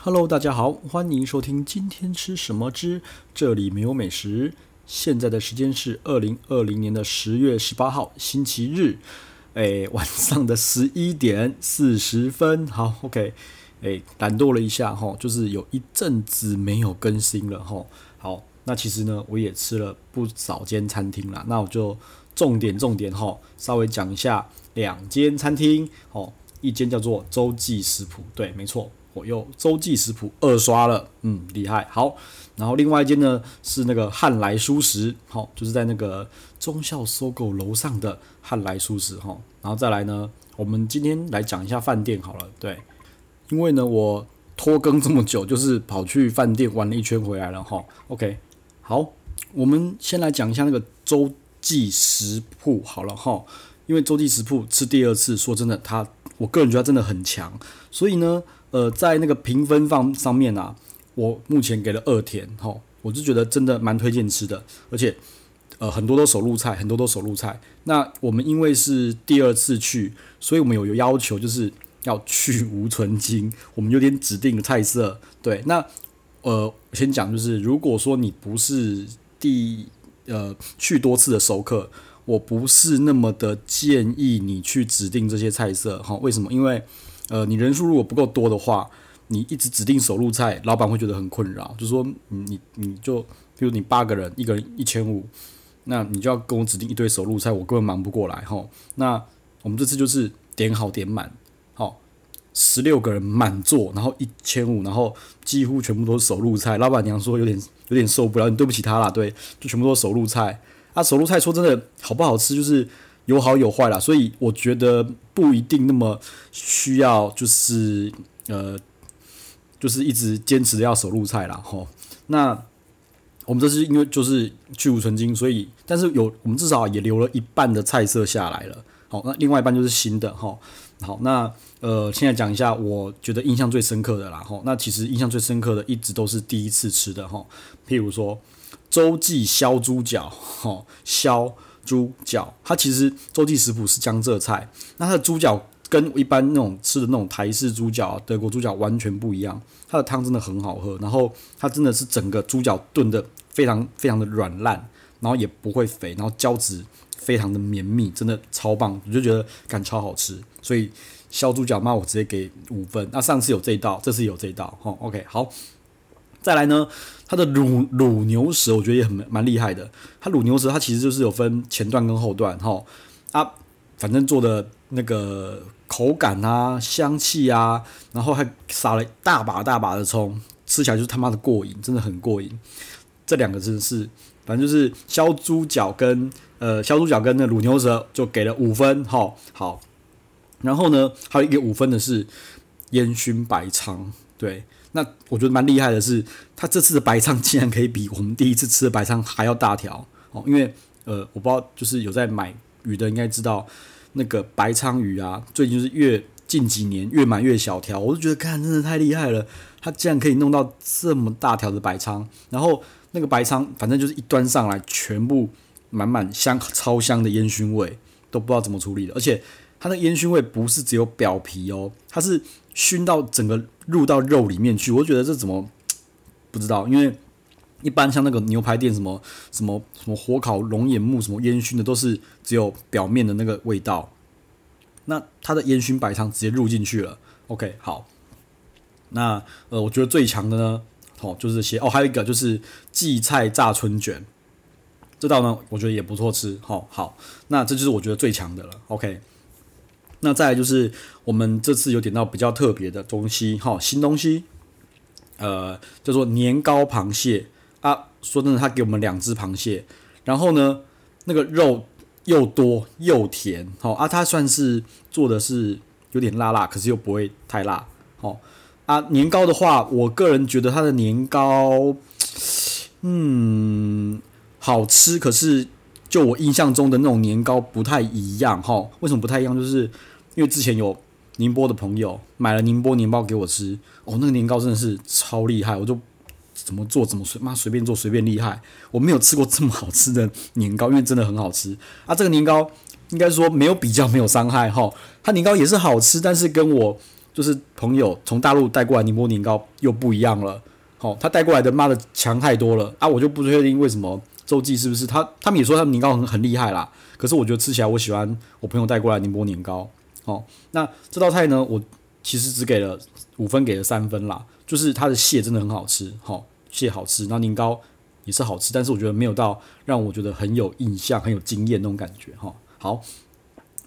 Hello，大家好，欢迎收听今天吃什么之这里没有美食。现在的时间是二零二零年的十月十八号星期日，哎，晚上的十一点四十分。好，OK，哎，懒惰了一下哈，就是有一阵子没有更新了哈。好，那其实呢，我也吃了不少间餐厅啦，那我就重点重点哈，稍微讲一下两间餐厅哦，一间叫做洲际食谱，对，没错。我又周记食谱二刷了，嗯，厉害。好，然后另外一间呢是那个汉来蔬食，好，就是在那个忠孝 SOGO 楼上的汉来蔬食，哈。然后再来呢，我们今天来讲一下饭店好了，对，因为呢我拖更这么久，就是跑去饭店玩了一圈回来了，哈。OK，好，我们先来讲一下那个周记食谱好了，哈，因为周记食谱吃第二次，说真的，它我个人觉得它真的很强，所以呢。呃，在那个评分方上面啊，我目前给了二填，吼，我就觉得真的蛮推荐吃的，而且，呃，很多都手入菜，很多都手入菜。那我们因为是第二次去，所以我们有有要求，就是要去无存金，我们有点指定的菜色。对，那呃，先讲就是，如果说你不是第呃去多次的熟客，我不是那么的建议你去指定这些菜色，哈，为什么？因为呃，你人数如果不够多的话，你一直指定手入菜，老板会觉得很困扰。就说你，你你就，比如你八个人，一个人一千五，那你就要跟我指定一堆手入菜，我根本忙不过来哈。那我们这次就是点好点满，好，十六个人满座，然后一千五，然后几乎全部都是手入菜。老板娘说有点有点受不了，你对不起他啦，对，就全部都是手入菜。啊，手路菜说真的好不好吃，就是。有好有坏啦，所以我觉得不一定那么需要，就是呃，就是一直坚持要手路菜啦。吼。那我们这是因为就是去芜存菁，所以但是有我们至少也留了一半的菜色下来了。好，那另外一半就是新的哈。好，那呃，现在讲一下我觉得印象最深刻的啦。吼，那其实印象最深刻的一直都是第一次吃的哈。譬如说洲际烧猪脚，吼烧。猪脚，它其实洲际食谱是江浙菜，那它的猪脚跟一般那种吃的那种台式猪脚、德国猪脚完全不一样，它的汤真的很好喝，然后它真的是整个猪脚炖的非常非常的软烂，然后也不会肥，然后胶质非常的绵密，真的超棒，我就觉得感超好吃，所以烧猪脚嘛，我直接给五分。那上次有这一道，这次有这一道，吼，OK，好。再来呢，它的卤卤牛舌我觉得也很蛮厉害的。它卤牛舌它其实就是有分前段跟后段哈啊，反正做的那个口感啊、香气啊，然后还撒了大把大把的葱，吃起来就是他妈的过瘾，真的很过瘾。这两个真的是，反正就是烧猪脚跟呃烧猪脚跟那卤牛舌就给了五分哈好。然后呢，还有一个五分的是烟熏白鲳，对。那我觉得蛮厉害的是，他这次的白鲳竟然可以比我们第一次吃的白鲳还要大条哦。因为呃，我不知道，就是有在买鱼的应该知道，那个白鲳鱼啊，最近就是越近几年越买越小条，我就觉得看真的太厉害了，他竟然可以弄到这么大条的白鲳，然后那个白鲳反正就是一端上来，全部满满香超香的烟熏味，都不知道怎么处理的，而且它的烟熏味不是只有表皮哦，它是。熏到整个入到肉里面去，我觉得这怎么不知道？因为一般像那个牛排店，什么什么什么火烤龙眼木，什么烟熏的，都是只有表面的那个味道。那它的烟熏白汤直接入进去了。OK，好。那呃，我觉得最强的呢，哦，就是这些哦，还有一个就是荠菜炸春卷，这道呢，我觉得也不错吃。好、好，那这就是我觉得最强的了。OK。那再来就是我们这次有点到比较特别的东西，哈，新东西，呃，叫做年糕螃蟹啊。说真的，他给我们两只螃蟹，然后呢，那个肉又多又甜，好啊，它算是做的是有点辣辣，可是又不会太辣，好啊。年糕的话，我个人觉得它的年糕，嗯，好吃，可是。就我印象中的那种年糕不太一样哈，为什么不太一样？就是因为之前有宁波的朋友买了宁波年糕给我吃，哦，那个年糕真的是超厉害，我就怎么做怎么随妈随便做随便厉害，我没有吃过这么好吃的年糕，因为真的很好吃啊。这个年糕应该说没有比较没有伤害哈，它年糕也是好吃，但是跟我就是朋友从大陆带过来宁波年糕又不一样了。好，他带过来的妈的强太多了啊！我就不确定为什么周记是不是他？他们也说他们年糕很很厉害啦。可是我觉得吃起来，我喜欢我朋友带过来宁波年糕。好，那这道菜呢，我其实只给了五分，给了三分啦。就是它的蟹真的很好吃，好，蟹好吃，那年糕也是好吃，但是我觉得没有到让我觉得很有印象、很有经验那种感觉。哈，好，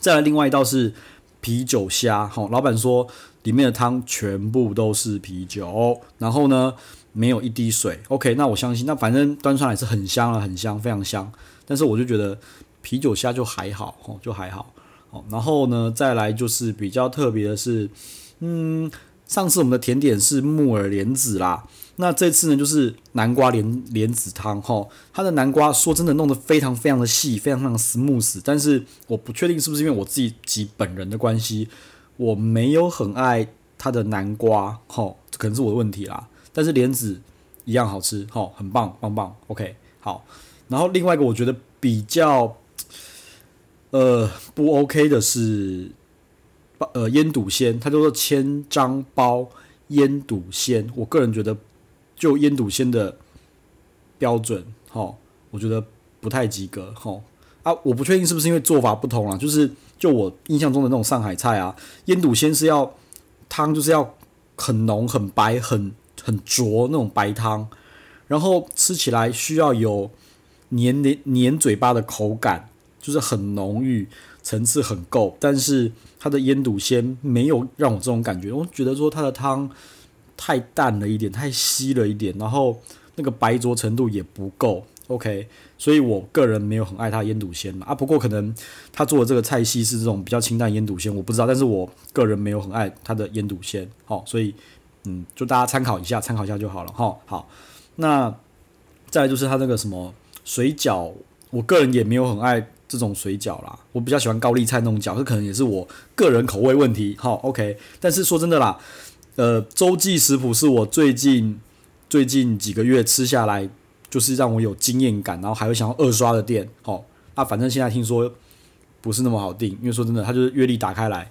再来另外一道是。啤酒虾，好，老板说里面的汤全部都是啤酒，然后呢，没有一滴水。OK，那我相信，那反正端上来是很香了，很香，非常香。但是我就觉得啤酒虾就还好，哦，就还好。哦，然后呢，再来就是比较特别的是，嗯。上次我们的甜点是木耳莲子啦，那这次呢就是南瓜莲莲子汤哈。它的南瓜说真的弄得非常非常的细，非常非常 smooth，但是我不确定是不是因为我自己己本人的关系，我没有很爱它的南瓜哈，这可能是我的问题啦。但是莲子一样好吃哈，很棒棒棒。OK，好。然后另外一个我觉得比较呃不 OK 的是。呃，腌笃鲜，它叫做千张包腌笃鲜。我个人觉得，就腌笃鲜的标准，哦，我觉得不太及格，哦。啊，我不确定是不是因为做法不同啦，就是就我印象中的那种上海菜啊，腌笃鲜是要汤就是要很浓、很白、很很浊那种白汤，然后吃起来需要有黏黏黏嘴巴的口感，就是很浓郁。层次很够，但是它的腌笃鲜没有让我这种感觉。我觉得说它的汤太淡了一点，太稀了一点，然后那个白浊程度也不够。OK，所以我个人没有很爱它腌笃鲜嘛。啊，不过可能他做的这个菜系是这种比较清淡腌笃鲜，我不知道。但是我个人没有很爱它的腌笃鲜。好，所以嗯，就大家参考一下，参考一下就好了。哈，好，那再就是它那个什么水饺，我个人也没有很爱。这种水饺啦，我比较喜欢高丽菜那种饺，这可能也是我个人口味问题。好，OK。但是说真的啦，呃，洲际食谱是我最近最近几个月吃下来，就是让我有经验感，然后还会想要二刷的店。好，那反正现在听说不是那么好订，因为说真的，它就是月历打开来，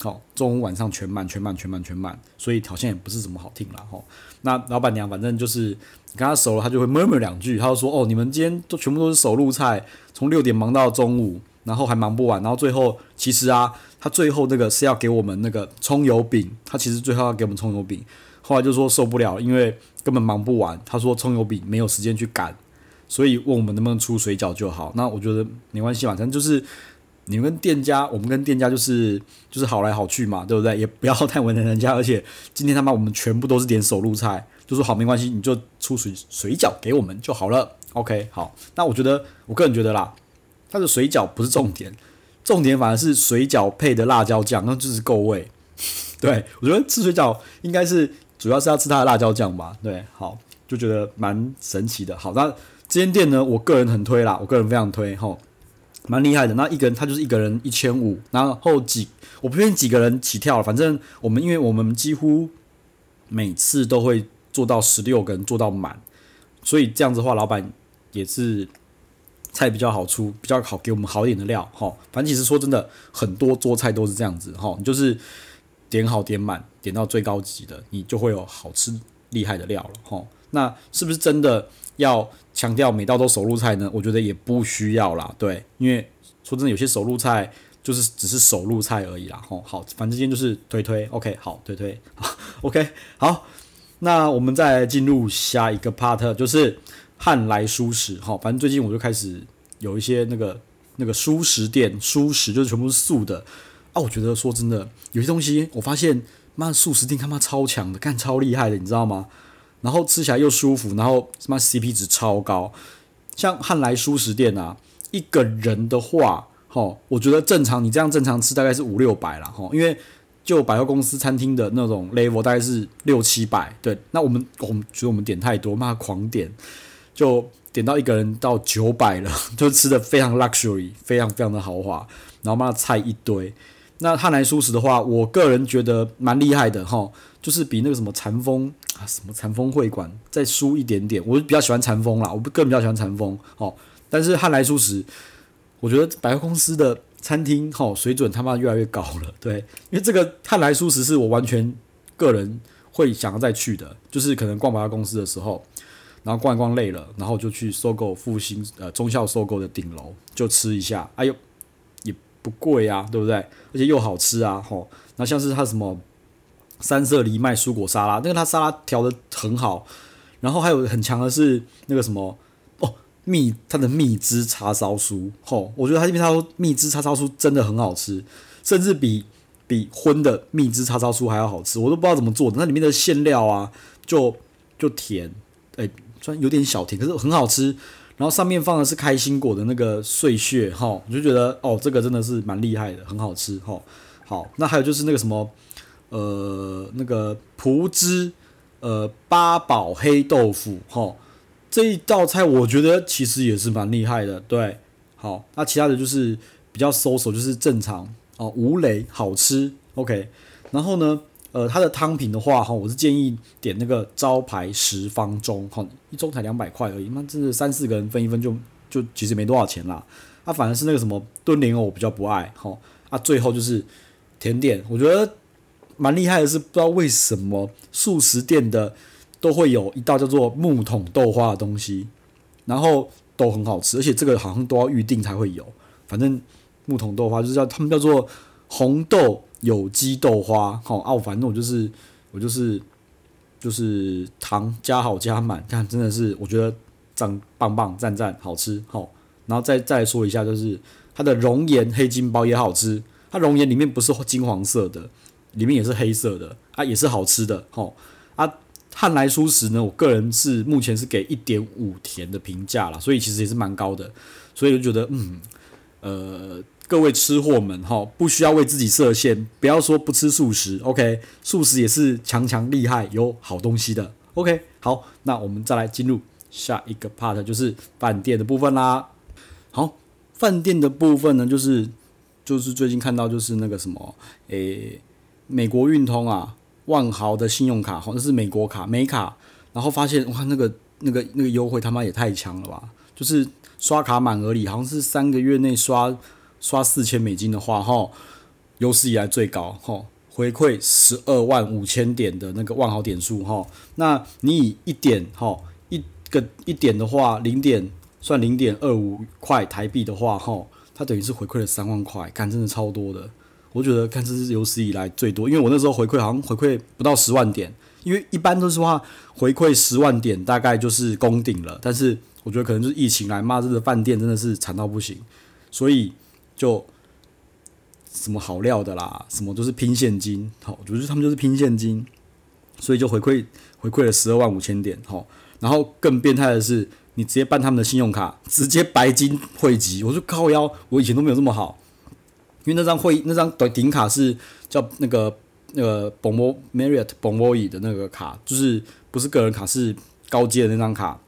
好，中午晚上全满，全满，全满，全满，所以条件也不是怎么好听了。哈，那老板娘反正就是。你跟他熟了，他就会默默两句，他就说：“哦，你们今天都全部都是手入菜，从六点忙到中午，然后还忙不完，然后最后其实啊，他最后那个是要给我们那个葱油饼，他其实最后要给我们葱油饼，后来就说受不了，因为根本忙不完，他说葱油饼没有时间去赶，所以问我们能不能出水饺就好。那我觉得没关系嘛，反正就是你们跟店家，我们跟店家就是就是好来好去嘛，对不对？也不要太为难人家，而且今天他妈我们全部都是点手入菜。”就说好，没关系，你就出水水饺给我们就好了。OK，好。那我觉得，我个人觉得啦，它的水饺不是重点，重点反而是水饺配的辣椒酱，那就是够味。对，我觉得吃水饺应该是主要是要吃它的辣椒酱吧。对，好，就觉得蛮神奇的。好，那这间店呢，我个人很推啦，我个人非常推，吼，蛮厉害的。那一个人他就是一个人一千五，然后几我不愿意几个人起跳，反正我们因为我们几乎每次都会。做到十六个人做到满，所以这样子的话，老板也是菜比较好出，比较好给我们好一点的料哈。反正其实说真的，很多桌菜都是这样子哈，你就是点好点满，点到最高级的，你就会有好吃厉害的料了哈。那是不是真的要强调每道都手路菜呢？我觉得也不需要啦，对，因为说真的，有些手路菜就是只是手路菜而已啦。吼，好，反正今天就是推推，OK，好，推推，OK，好。那我们再进入下一个 part，就是汉来蔬食哈。反正最近我就开始有一些那个那个蔬食店，蔬食就是全部是素的啊。我觉得说真的，有些东西我发现，妈的素食店他妈超强的，干超厉害的，你知道吗？然后吃起来又舒服，然后什么 CP 值超高。像汉来舒食店啊，一个人的话，哈，我觉得正常你这样正常吃大概是五六百啦。哈，因为。就百货公司餐厅的那种 level 大概是六七百，对。那我们我们觉得我们点太多，妈狂点，就点到一个人到九百了，就吃的非常 luxury，非常非常的豪华。然后妈菜一堆。那汉来蔬食的话，我个人觉得蛮厉害的哈，就是比那个什么禅风啊，什么禅风会馆再输一点点。我比较喜欢禅风啦，我个人比较喜欢禅风哦。但是汉来蔬食，我觉得百货公司的。餐厅哈水准他妈越来越高了，对，因为这个汉来蔬食是我完全个人会想要再去的，就是可能逛百货公司的时候，然后逛一逛累了，然后就去 SOGO 复兴呃中校收购的顶楼就吃一下，哎呦不贵啊，对不对？而且又好吃啊，吼，那像是它什么三色藜麦蔬果沙拉，那个它沙拉调得很好，然后还有很强的是那个什么哦。蜜它的蜜汁叉烧酥，吼，我觉得它这边它蜜汁叉烧酥真的很好吃，甚至比比荤的蜜汁叉烧酥还要好吃。我都不知道怎么做的，那里面的馅料啊，就就甜，哎、虽然有点小甜，可是很好吃。然后上面放的是开心果的那个碎屑，吼，我就觉得哦，这个真的是蛮厉害的，很好吃，吼。好，那还有就是那个什么，呃，那个葡汁，呃，八宝黑豆腐，吼。这一道菜我觉得其实也是蛮厉害的，对，好，那其他的就是比较 so so，就是正常哦，无雷，好吃，OK。然后呢，呃，它的汤品的话，哈，我是建议点那个招牌十方中，哈，一中才两百块而已，那真的三四个人分一分就就其实没多少钱啦。啊，反而是那个什么炖莲藕我比较不爱，哈，啊，最后就是甜点，我觉得蛮厉害的是，不知道为什么素食店的。都会有一道叫做木桶豆花的东西，然后都很好吃，而且这个好像都要预定才会有。反正木桶豆花就是叫他们叫做红豆有机豆花，好啊，反正我就是我就是就是糖加好加满，看真的是我觉得赞棒棒赞赞好吃好。然后再再说一下，就是它的熔岩黑金包也好吃，它熔岩里面不是金黄色的，里面也是黑色的啊，也是好吃的好啊。汉来蔬食呢，我个人是目前是给一点五甜的评价啦，所以其实也是蛮高的，所以就觉得嗯，呃，各位吃货们哈，不需要为自己设限，不要说不吃素食，OK，素食也是强强厉害有好东西的，OK，好，那我们再来进入下一个 part，就是饭店的部分啦。好，饭店的部分呢，就是就是最近看到就是那个什么，诶、美国运通啊。万豪的信用卡，好像是美国卡，美卡，然后发现哇，那个那个那个优惠他妈也太强了吧！就是刷卡满额礼，好像是三个月内刷刷四千美金的话，哈，有史以来最高，哈，回馈十二万五千点的那个万豪点数，哈，那你以一点，哈，一个一点的话，零点算零点二五块台币的话，哈，它等于是回馈了三万块，干真的超多的。我觉得看这是有史以来最多，因为我那时候回馈好像回馈不到十万点，因为一般都是话回馈十万点大概就是攻顶了，但是我觉得可能就是疫情来骂这个饭店真的是惨到不行，所以就什么好料的啦，什么都是拼现金，好，我觉得他们就是拼现金，所以就回馈回馈了十二万五千点，好，然后更变态的是你直接办他们的信用卡，直接白金汇集，我说靠腰，我以前都没有这么好。因为那张会那张顶卡是叫那个那个 Bonvoy Marriott Bonvoy 的那个卡，就是不是个人卡，是高阶的那张卡。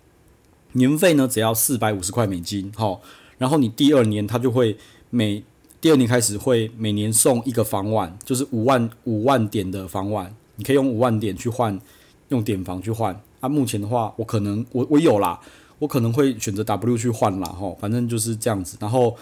年费呢只要四百五十块美金，好，然后你第二年他就会每第二年开始会每年送一个房晚，就是五万五万点的房晚，你可以用五万点去换，用点房去换。啊，目前的话我可能我我有啦，我可能会选择 W 去换啦，哈，反正就是这样子，然后。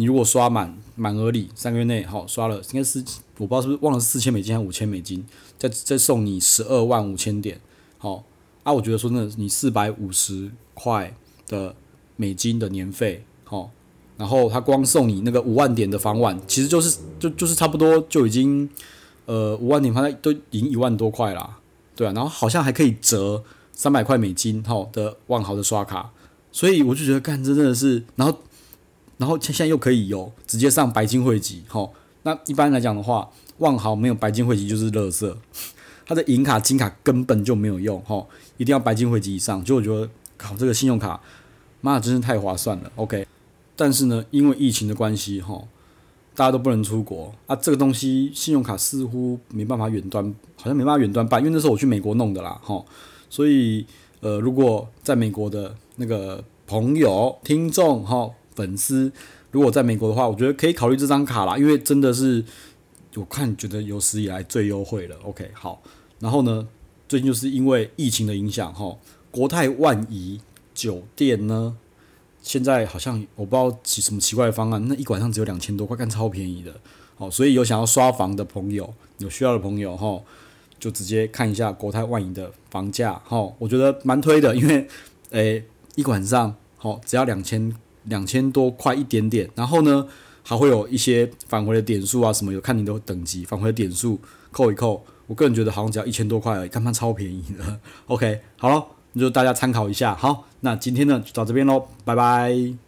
你如果刷满满额礼三个月内，好刷了，应该是我不知道是不是忘了四千美金还是五千美金，再再送你十二万五千点，好啊，我觉得说真的，你四百五十块的美金的年费，好，然后他光送你那个五万点的房晚，其实就是就就是差不多就已经，呃五万点反正都已经一万多块啦，对啊，然后好像还可以折三百块美金，好的万豪的刷卡，所以我就觉得干这真的是，然后。然后现现在又可以有直接上白金会籍，吼，那一般来讲的话，万豪没有白金会籍就是垃圾，它的银卡、金卡根本就没有用，吼，一定要白金会籍以上。就我觉得，靠这个信用卡，妈的真是太划算了，OK。但是呢，因为疫情的关系，哈，大家都不能出国啊，这个东西信用卡似乎没办法远端，好像没办法远端办，因为那时候我去美国弄的啦，哈，所以呃，如果在美国的那个朋友、听众，哈。粉丝如果在美国的话，我觉得可以考虑这张卡啦，因为真的是我看觉得有史以来最优惠了。OK，好，然后呢，最近就是因为疫情的影响，哈，国泰万怡酒店呢，现在好像我不知道奇什么奇怪的方案，那一晚上只有两千多块，干超便宜的。哦，所以有想要刷房的朋友，有需要的朋友哈，就直接看一下国泰万怡的房价哈，我觉得蛮推的，因为诶、一晚上好只要两千两千多块一点点，然后呢还会有一些返回的点数啊什么，有看你的等级返回的点数扣一扣，我个人觉得好像只要一千多块而已，干嘛超便宜的。OK，好了，就大家参考一下。好，那今天呢就到这边喽，拜拜。